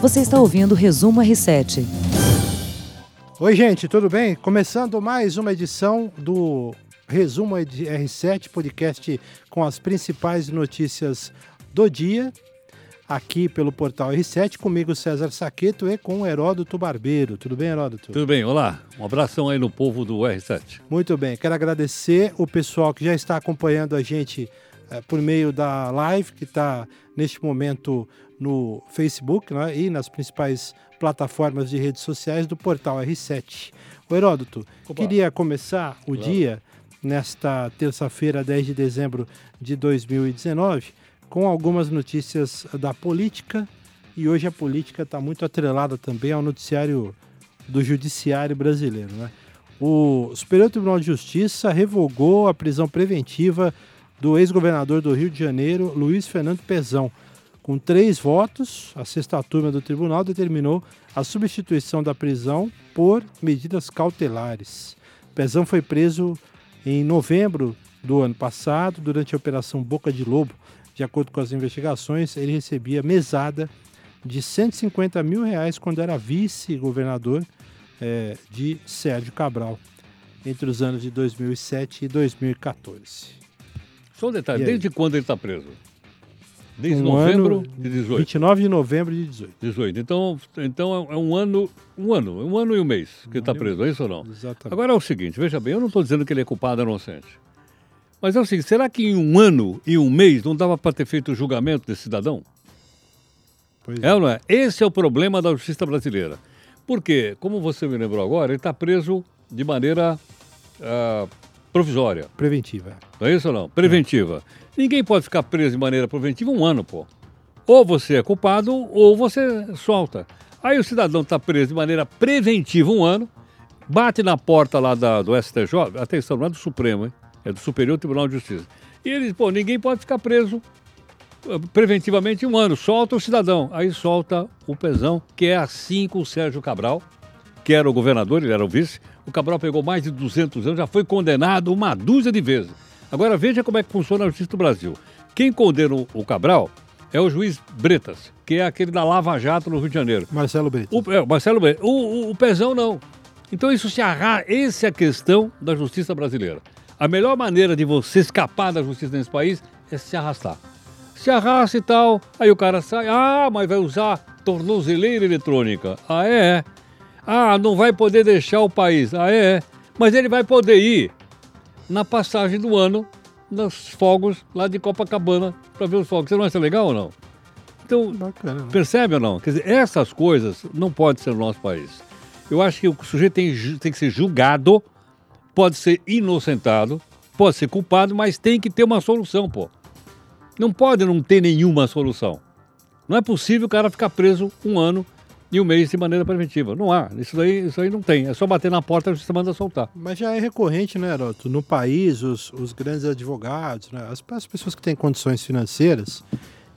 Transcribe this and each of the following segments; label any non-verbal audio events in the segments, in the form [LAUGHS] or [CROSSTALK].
Você está ouvindo o Resumo R7. Oi, gente, tudo bem? Começando mais uma edição do Resumo R7, podcast com as principais notícias do dia, aqui pelo portal R7, comigo César Saqueto e com o Heródoto Barbeiro. Tudo bem, Heródoto? Tudo bem, olá. Um abração aí no povo do R7. Muito bem, quero agradecer o pessoal que já está acompanhando a gente é, por meio da live, que está neste momento no Facebook né, e nas principais plataformas de redes sociais do portal R7. O Heródoto, Opa. queria começar o claro. dia, nesta terça-feira, 10 de dezembro de 2019, com algumas notícias da política. E hoje a política está muito atrelada também ao noticiário do judiciário brasileiro. Né? O Superior Tribunal de Justiça revogou a prisão preventiva do ex-governador do Rio de Janeiro, Luiz Fernando Pezão com três votos, a sexta turma do tribunal determinou a substituição da prisão por medidas cautelares. Pezão foi preso em novembro do ano passado, durante a Operação Boca de Lobo. De acordo com as investigações, ele recebia mesada de 150 mil reais quando era vice-governador é, de Sérgio Cabral, entre os anos de 2007 e 2014. Só um detalhe, desde quando ele está preso? Desde um novembro ano, de 18. 29 de novembro de 18. 18. Então, então é um ano, um ano, um ano e um mês que ele está preso, é isso ou não? Exatamente. Agora é o seguinte, veja bem, eu não estou dizendo que ele é culpado ou inocente. Mas é o seguinte, será que em um ano e um mês não dava para ter feito o julgamento desse cidadão? Pois é. é ou não é? Esse é o problema da justiça brasileira. Porque, como você me lembrou agora, ele está preso de maneira uh, provisória. Preventiva. Não é isso ou não? Preventiva. É. Ninguém pode ficar preso de maneira preventiva um ano, pô. Ou você é culpado ou você solta. Aí o cidadão está preso de maneira preventiva um ano, bate na porta lá da, do STJ, atenção, não é do Supremo, hein? é do Superior Tribunal de Justiça. E eles, pô, ninguém pode ficar preso eh, preventivamente um ano, solta o cidadão. Aí solta o pezão, que é assim com o Sérgio Cabral, que era o governador, ele era o vice. O Cabral pegou mais de 200 anos, já foi condenado uma dúzia de vezes. Agora veja como é que funciona a justiça do Brasil. Quem condena o Cabral é o juiz Bretas, que é aquele da Lava Jato no Rio de Janeiro. Marcelo Bretas. O, é, Marcelo Bretas. O, o, o Pezão não. Então isso se arra... Essa é a questão da justiça brasileira. A melhor maneira de você escapar da justiça nesse país é se arrastar. Se arrasta e tal, aí o cara sai, ah, mas vai usar tornozeleira eletrônica. Ah, é? Ah, não vai poder deixar o país. Ah, é? Mas ele vai poder ir na passagem do ano nos fogos lá de Copacabana para ver os fogos. Você não acha legal ou não? Então, Bacana, né? percebe ou não? Quer dizer, essas coisas não podem ser no nosso país. Eu acho que o sujeito tem, tem que ser julgado, pode ser inocentado, pode ser culpado, mas tem que ter uma solução, pô. Não pode não ter nenhuma solução. Não é possível o cara ficar preso um ano e um mês de maneira preventiva. Não há. Isso daí, isso aí não tem. É só bater na porta e justiça manda soltar. Mas já é recorrente, né, Heroto? No país, os, os grandes advogados, né, as, as pessoas que têm condições financeiras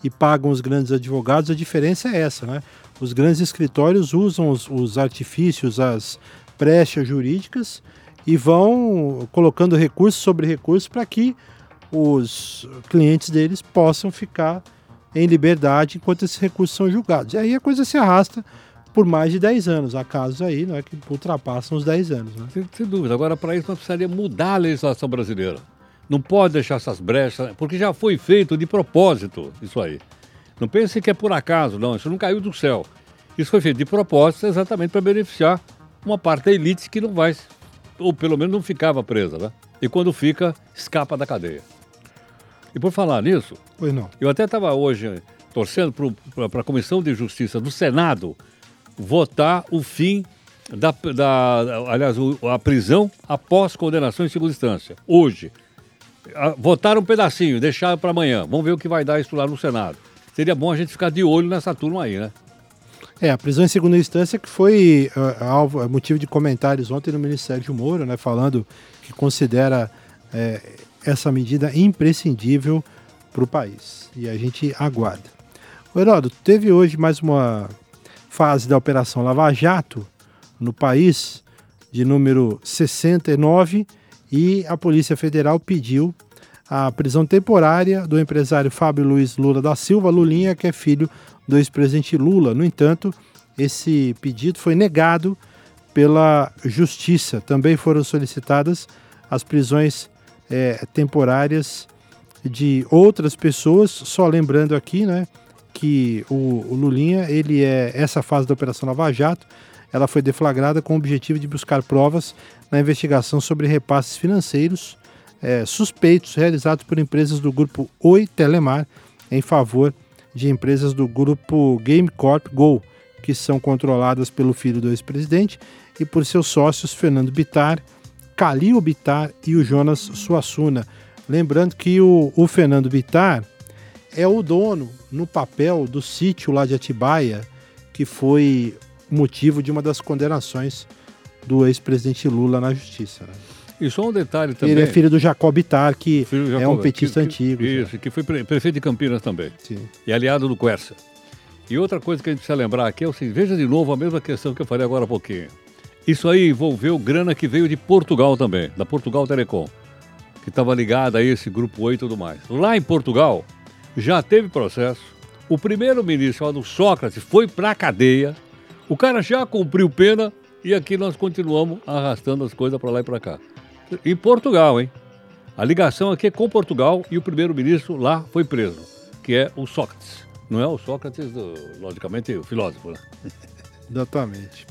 e pagam os grandes advogados, a diferença é essa, né? Os grandes escritórios usam os, os artifícios, as brechas jurídicas e vão colocando recursos sobre recursos para que os clientes deles possam ficar em liberdade enquanto esses recursos são julgados. E aí a coisa se arrasta por mais de 10 anos. Há casos aí né, que ultrapassam os 10 anos. Né? Sem, sem dúvida. Agora, para isso, nós precisaríamos mudar a legislação brasileira. Não pode deixar essas brechas, porque já foi feito de propósito isso aí. Não pense que é por acaso, não. Isso não caiu do céu. Isso foi feito de propósito exatamente para beneficiar uma parte da elite que não vai, ou pelo menos não ficava presa, né? E quando fica, escapa da cadeia. E por falar nisso, pois não. eu até estava hoje torcendo para a Comissão de Justiça do Senado votar o fim da, da aliás, a prisão após condenação em segunda instância. Hoje. Votaram um pedacinho, deixaram para amanhã. Vamos ver o que vai dar isso lá no Senado. Seria bom a gente ficar de olho nessa turma aí, né? É, a prisão em segunda instância que foi uh, alvo, motivo de comentários ontem no Ministério de Moro, né, falando que considera é, essa medida imprescindível para o país. E a gente aguarda. O Heródoto, teve hoje mais uma fase da Operação Lava Jato no país, de número 69, e a Polícia Federal pediu a prisão temporária do empresário Fábio Luiz Lula da Silva, Lulinha, que é filho do ex-presidente Lula. No entanto, esse pedido foi negado pela Justiça. Também foram solicitadas as prisões é, temporárias de outras pessoas. Só lembrando aqui, né, que o, o Lulinha, ele é essa fase da Operação Nova Jato, ela foi deflagrada com o objetivo de buscar provas na investigação sobre repasses financeiros é, suspeitos realizados por empresas do grupo Oi Telemar em favor de empresas do grupo Game Corp Go, que são controladas pelo filho do ex-presidente e por seus sócios Fernando Bitar, Calil Bitar e o Jonas Suassuna. Lembrando que o, o Fernando Bitar é o dono, no papel, do sítio lá de Atibaia, que foi motivo de uma das condenações do ex-presidente Lula na justiça. Né? E só um detalhe também. Ele é filho do Jacob Bitar, que Jacob, é um petista que, antigo. Isso, já. que foi prefeito de Campinas também. Sim. E aliado do Quercia. E outra coisa que a gente precisa lembrar aqui é o seguinte: veja de novo a mesma questão que eu falei agora há pouquinho. Isso aí envolveu grana que veio de Portugal também, da Portugal Telecom, que estava ligada a esse grupo 8 e tudo mais. Lá em Portugal, já teve processo. O primeiro-ministro, chamado Sócrates, foi para a cadeia. O cara já cumpriu pena e aqui nós continuamos arrastando as coisas para lá e para cá. Em Portugal, hein? A ligação aqui é com Portugal e o primeiro-ministro lá foi preso, que é o Sócrates. Não é o Sócrates, do, logicamente, o filósofo, né? [LAUGHS] Exatamente.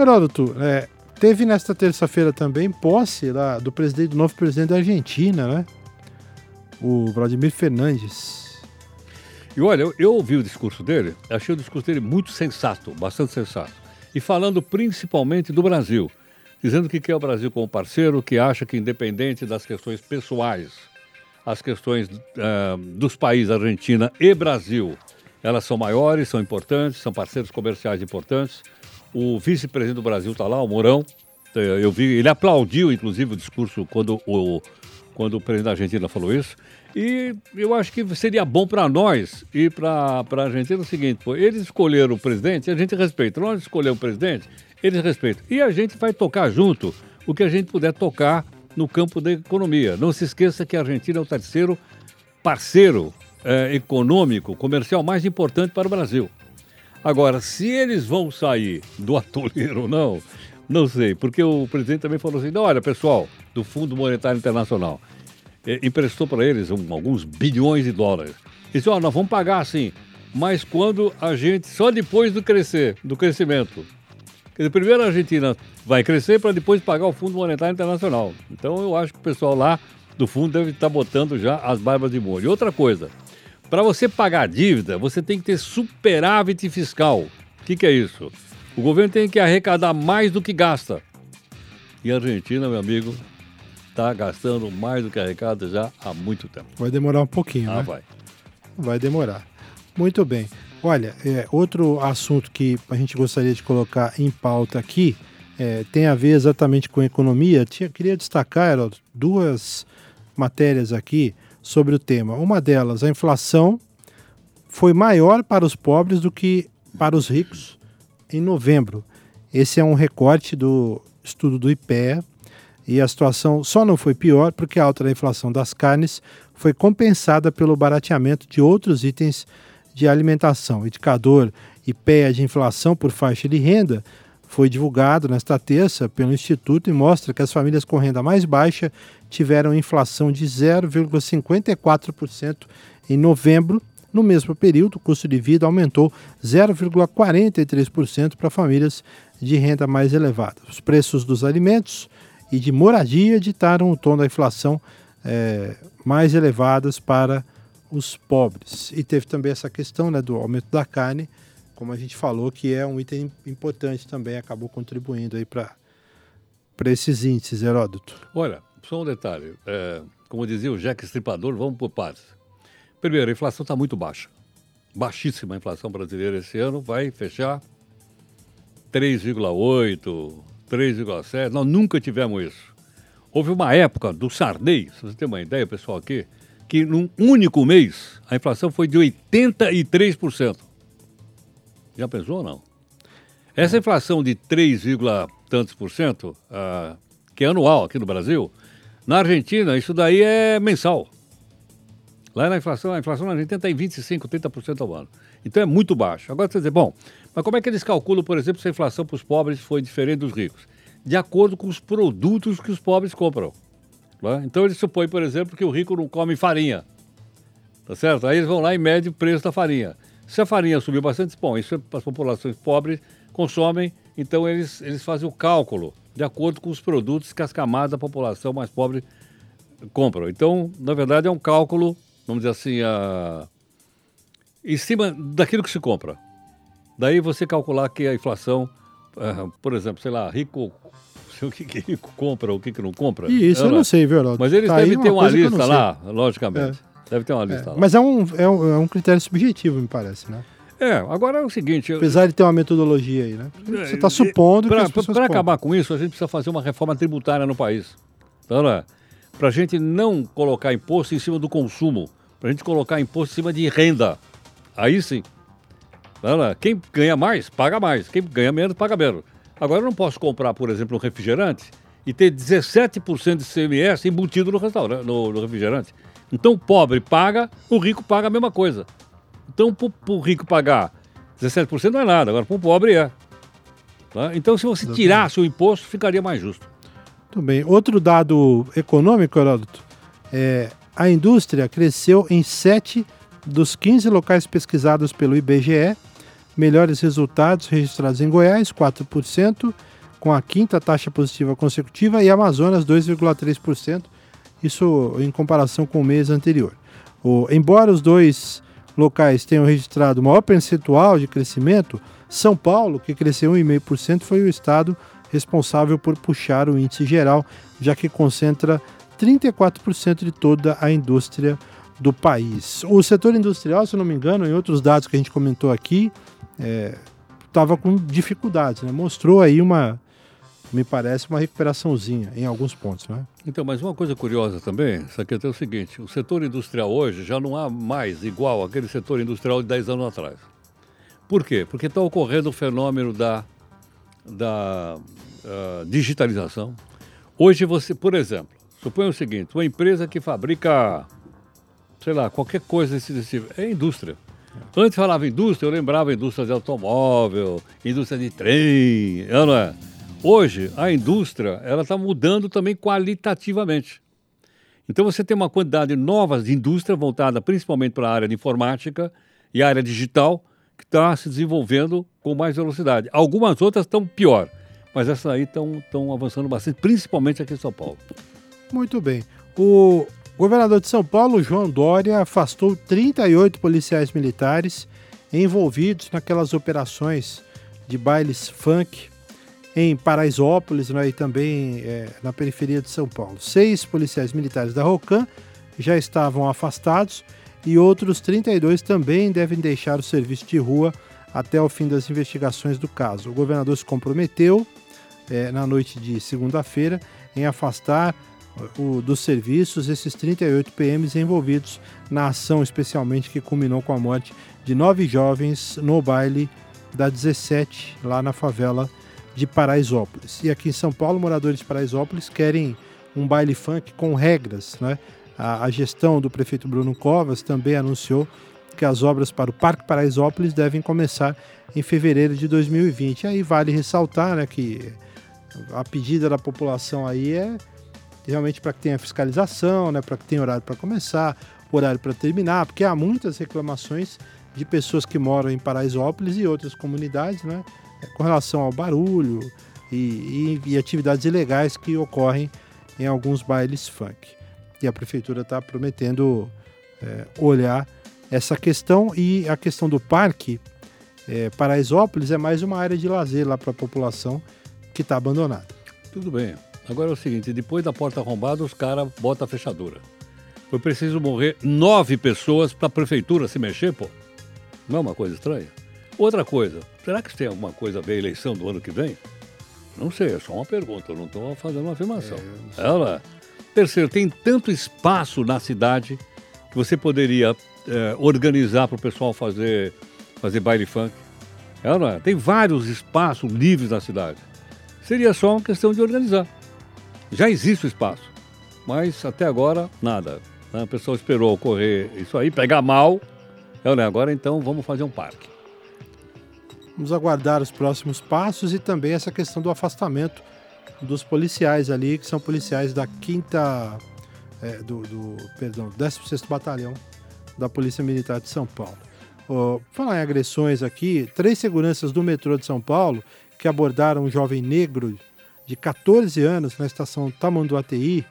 Heródoto, é, teve nesta terça-feira também posse lá do presidente, do novo presidente da Argentina, né? O Vladimir Fernandes. E olha, eu, eu ouvi o discurso dele, achei o discurso dele muito sensato, bastante sensato. E falando principalmente do Brasil, dizendo que quer o Brasil como parceiro, que acha que independente das questões pessoais, as questões uh, dos países Argentina e Brasil, elas são maiores, são importantes, são parceiros comerciais importantes o vice-presidente do Brasil está lá, o Mourão. É, eu vi, ele aplaudiu, inclusive, o discurso quando o, quando o presidente da Argentina falou isso. E eu acho que seria bom para nós e para a Argentina o seguinte: pô, eles escolheram o presidente, a gente respeita. Nós escolhemos o presidente, eles respeitam. E a gente vai tocar junto o que a gente puder tocar no campo da economia. Não se esqueça que a Argentina é o terceiro parceiro é, econômico, comercial mais importante para o Brasil. Agora, se eles vão sair do atoleiro ou não, não sei, porque o presidente também falou assim: olha, pessoal, do Fundo Monetário Internacional, eh, emprestou para eles um, alguns bilhões de dólares. E disse: ó, nós vamos pagar assim, mas quando a gente, só depois do crescer, do crescimento. Quer dizer, primeiro a Argentina vai crescer para depois pagar o Fundo Monetário Internacional. Então eu acho que o pessoal lá do fundo deve estar botando já as barbas de molho. E outra coisa, para você pagar a dívida, você tem que ter superávit fiscal. O que, que é isso? O governo tem que arrecadar mais do que gasta. E a Argentina, meu amigo, está gastando mais do que arrecada já há muito tempo. Vai demorar um pouquinho, ah, né? vai. Vai demorar. Muito bem. Olha, é, outro assunto que a gente gostaria de colocar em pauta aqui é, tem a ver exatamente com economia. Tinha, queria destacar ó, duas matérias aqui sobre o tema. Uma delas, a inflação foi maior para os pobres do que para os ricos em novembro. Esse é um recorte do estudo do IPEA e a situação só não foi pior porque a alta da inflação das carnes foi compensada pelo barateamento de outros itens de alimentação. O indicador IPEA de inflação por faixa de renda foi divulgado nesta terça pelo Instituto e mostra que as famílias com renda mais baixa tiveram inflação de 0,54% em novembro. No mesmo período, o custo de vida aumentou 0,43% para famílias de renda mais elevada. Os preços dos alimentos e de moradia ditaram o tom da inflação é, mais elevadas para os pobres. E teve também essa questão né, do aumento da carne, como a gente falou, que é um item importante também, acabou contribuindo aí para esses índices, Heródoto. Olha, só um detalhe. É, como dizia o Jack Estripador, vamos por partes. Primeiro, a inflação está muito baixa. Baixíssima a inflação brasileira esse ano, vai fechar 3,8, 3,7. Nós nunca tivemos isso. Houve uma época do Sarney, se você tem uma ideia, pessoal, aqui, que num único mês a inflação foi de 83%. Já pensou ou não? Essa inflação de 3, tantos por cento, uh, que é anual aqui no Brasil, na Argentina isso daí é mensal. Lá na inflação, a inflação na Argentina está em 25, 30% ao ano. Então é muito baixo. Agora você dizer, bom, mas como é que eles calculam, por exemplo, se a inflação para os pobres foi diferente dos ricos? De acordo com os produtos que os pobres compram. Né? Então eles supõem, por exemplo, que o rico não come farinha. Tá certo? Aí eles vão lá e medem o preço da farinha. Se a farinha subiu bastante, bom, isso é as populações pobres consomem, então eles, eles fazem o cálculo de acordo com os produtos que as camadas da população mais pobre compram. Então, na verdade, é um cálculo, vamos dizer assim, a... em cima daquilo que se compra. Daí você calcular que a inflação, uh, por exemplo, sei lá, rico [LAUGHS] o que, que rico compra, o que, que não compra. E isso eu não sei, viu, Heraldo? Mas eles tá devem ter uma, uma lista lá, logicamente. É. Deve ter uma lista é. lá. Mas é um, é, um, é um critério subjetivo, me parece, né? É, agora é o seguinte. Apesar de ter uma metodologia aí, né? Você está supondo pra, que. Para acabar com isso, a gente precisa fazer uma reforma tributária no país. Então, né? Para a gente não colocar imposto em cima do consumo, para a gente colocar imposto em cima de renda. Aí sim. Então, né? Quem ganha mais, paga mais. Quem ganha menos, paga menos. Agora eu não posso comprar, por exemplo, um refrigerante e ter 17% de CMS embutido no restaurante, no, no refrigerante. Então o pobre paga, o rico paga a mesma coisa. Então para o rico pagar 17% não é nada, agora para o pobre é. Tá? Então se você tirasse o imposto, ficaria mais justo. Muito bem. Outro dado econômico, Heródoto, é, a indústria cresceu em 7 dos 15 locais pesquisados pelo IBGE. Melhores resultados registrados em Goiás, 4%, com a quinta taxa positiva consecutiva, e Amazonas, 2,3%, isso em comparação com o mês anterior. O, embora os dois locais tenham registrado maior percentual de crescimento, São Paulo, que cresceu 1,5%, foi o estado responsável por puxar o índice geral, já que concentra 34% de toda a indústria do país. O setor industrial, se não me engano, em outros dados que a gente comentou aqui, estava é, com dificuldades, né? mostrou aí uma, me parece uma recuperaçãozinha em alguns pontos, né? Então, mas uma coisa curiosa também, isso aqui é o seguinte, o setor industrial hoje já não há mais igual aquele setor industrial de 10 anos atrás. Por quê? Porque está ocorrendo o fenômeno da, da uh, digitalização. Hoje você, por exemplo, suponha o seguinte, uma empresa que fabrica, sei lá, qualquer coisa desse, desse é indústria. Antes falava indústria, eu lembrava indústria de automóvel, indústria de trem, não é? Hoje, a indústria ela está mudando também qualitativamente. Então, você tem uma quantidade nova de indústria voltada principalmente para a área de informática e a área digital, que está se desenvolvendo com mais velocidade. Algumas outras estão pior, mas essas aí estão avançando bastante, principalmente aqui em São Paulo. Muito bem. O governador de São Paulo, João Dória, afastou 38 policiais militares envolvidos naquelas operações de bailes funk em Paraisópolis né, e também é, na periferia de São Paulo. Seis policiais militares da ROCAM já estavam afastados e outros 32 também devem deixar o serviço de rua até o fim das investigações do caso. O governador se comprometeu é, na noite de segunda-feira em afastar o, dos serviços esses 38 PMs envolvidos na ação, especialmente que culminou com a morte de nove jovens no baile da 17, lá na favela de Paraisópolis. E aqui em São Paulo, moradores de Paraisópolis querem um baile funk com regras. Né? A, a gestão do prefeito Bruno Covas também anunciou que as obras para o Parque Paraisópolis devem começar em fevereiro de 2020. E aí vale ressaltar né, que a pedida da população aí é realmente para que tenha fiscalização, né, para que tenha horário para começar, horário para terminar, porque há muitas reclamações de pessoas que moram em Paraisópolis e outras comunidades, né, com relação ao barulho e, e, e atividades ilegais que ocorrem em alguns bailes funk. E a prefeitura está prometendo é, olhar essa questão e a questão do parque é, Paraisópolis é mais uma área de lazer lá para a população que está abandonada. Tudo bem. Agora é o seguinte, depois da porta arrombada, os caras botam a fechadura. Foi preciso morrer nove pessoas para a prefeitura se mexer, pô. Não é uma coisa estranha? Outra coisa, será que tem alguma coisa a ver a eleição do ano que vem? Não sei, é só uma pergunta, eu não estou fazendo uma afirmação. É, Ela. Terceiro, tem tanto espaço na cidade que você poderia é, organizar para o pessoal fazer, fazer baile funk. Ela, tem vários espaços livres na cidade. Seria só uma questão de organizar. Já existe o espaço, mas até agora nada. Né? A pessoa esperou ocorrer isso aí, pegar mal É, né? Agora então vamos fazer um parque. Vamos aguardar os próximos passos e também essa questão do afastamento dos policiais ali, que são policiais da quinta. É, do, do, perdão, 16 Batalhão da Polícia Militar de São Paulo. Oh, falar em agressões aqui, três seguranças do metrô de São Paulo que abordaram um jovem negro de 14 anos na estação Tamanduateí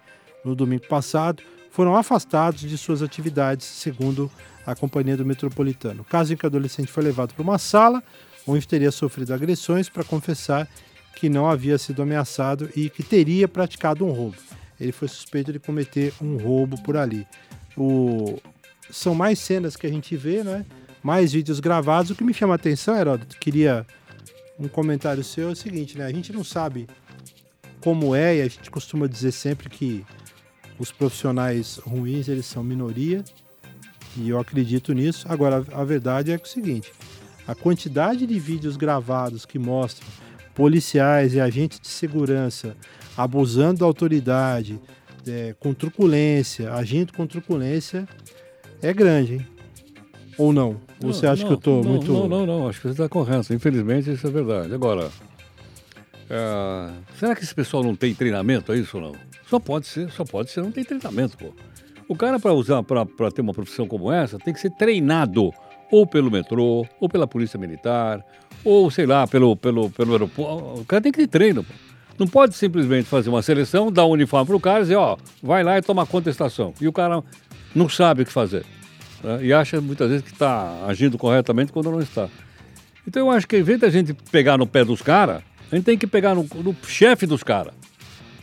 no domingo passado foram afastados de suas atividades, segundo a companhia do metropolitano. Caso em que o adolescente foi levado para uma sala onde teria sofrido agressões para confessar que não havia sido ameaçado e que teria praticado um roubo. Ele foi suspeito de cometer um roubo por ali. O... São mais cenas que a gente vê, né? mais vídeos gravados. O que me chama a atenção, Heródoto, queria um comentário seu, é o seguinte, né? A gente não sabe como é, e a gente costuma dizer sempre que os profissionais ruins, eles são minoria, e eu acredito nisso. Agora, a verdade é, é o seguinte, a quantidade de vídeos gravados que mostram policiais e agentes de segurança abusando da autoridade, é, com truculência, agindo com truculência, é grande, hein? Ou não? Ou você acha não, que eu estou muito. Não, não, não, acho que você está correto. Infelizmente, isso é verdade. Agora, é, será que esse pessoal não tem treinamento? É isso ou não? Só pode ser, só pode ser, não tem treinamento, pô. O cara, para usar, para ter uma profissão como essa, tem que ser treinado ou pelo metrô, ou pela polícia militar, ou sei lá, pelo, pelo, pelo aeroporto. O cara tem que ter treino, pô. Não pode simplesmente fazer uma seleção, dar um uniforme para o cara e dizer, ó, vai lá e toma contestação. E o cara não sabe o que fazer. Né? E acha muitas vezes que está agindo corretamente quando não está. Então eu acho que, em vez da gente pegar no pé dos caras, a gente tem que pegar no, no chefe dos caras.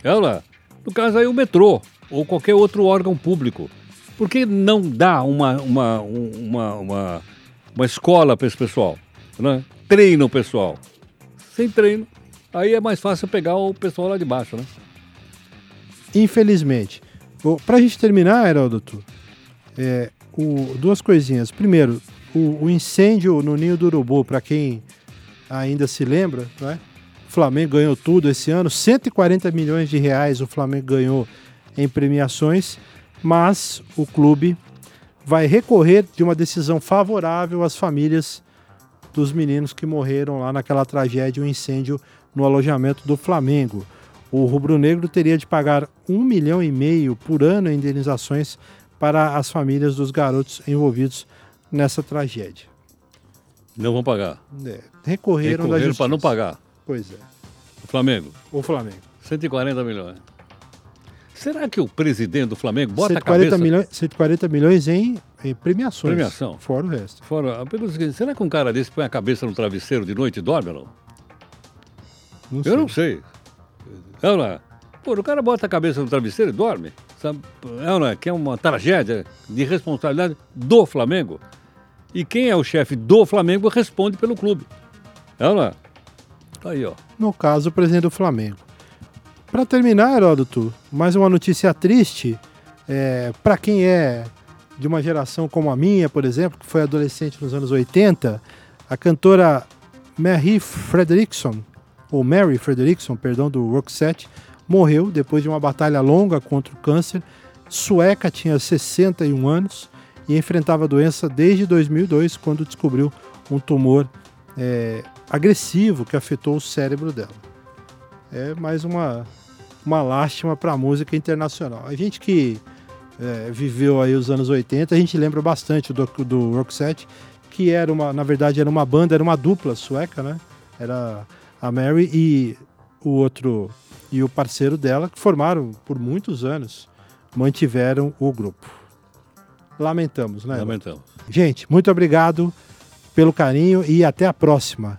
Ela, no caso aí o metrô, ou qualquer outro órgão público. Por que não dá uma, uma, uma, uma, uma escola para esse pessoal? Né? Treina o pessoal. Sem treino, aí é mais fácil pegar o pessoal lá de baixo, né? Infelizmente. Para a gente terminar, Heródoto, é, o, duas coisinhas. Primeiro, o, o, incêndio no Ninho do Urubu, para quem ainda se lembra, né? o Flamengo ganhou tudo esse ano, 140 milhões de reais o Flamengo ganhou em premiações, mas o clube vai recorrer de uma decisão favorável às famílias dos meninos que morreram lá naquela tragédia, o um incêndio no alojamento do Flamengo. O rubro-negro teria de pagar um milhão e meio por ano em indenizações para as famílias dos garotos envolvidos nessa tragédia. Não vão pagar. É, recorreram, recorreram para não pagar. Pois é. O Flamengo? O Flamengo. 140 milhões. Será que o presidente do Flamengo bota 140 a cabeça... Milhões, 140 milhões em, em premiações. Premiação. Fora o resto. Fora, a seguinte, será que um cara desse põe a cabeça no travesseiro de noite e dorme não? não Eu não sei. É ou não é? Pô, o cara bota a cabeça no travesseiro e dorme. Sabe? É não é? Que é uma tragédia de responsabilidade do Flamengo. E quem é o chefe do Flamengo responde pelo clube. É é? Tá aí, ó. No caso, o presidente do Flamengo. Para terminar, Heródoto, mais uma notícia triste. É, para quem é de uma geração como a minha, por exemplo, que foi adolescente nos anos 80, a cantora Mary Frederickson, ou Mary Frederickson, perdão, do Roxette, morreu depois de uma batalha longa contra o câncer. Sueca tinha 61 anos e enfrentava a doença desde 2002, quando descobriu um tumor é, agressivo que afetou o cérebro dela. É mais uma, uma lástima para a música internacional. A gente que é, viveu aí os anos 80, a gente lembra bastante do, do Roxette, que era uma, na verdade, era uma banda, era uma dupla sueca, né? Era a Mary e o outro e o parceiro dela, que formaram por muitos anos, mantiveram o grupo. Lamentamos, né? Lamentamos. Gente, muito obrigado pelo carinho e até a próxima.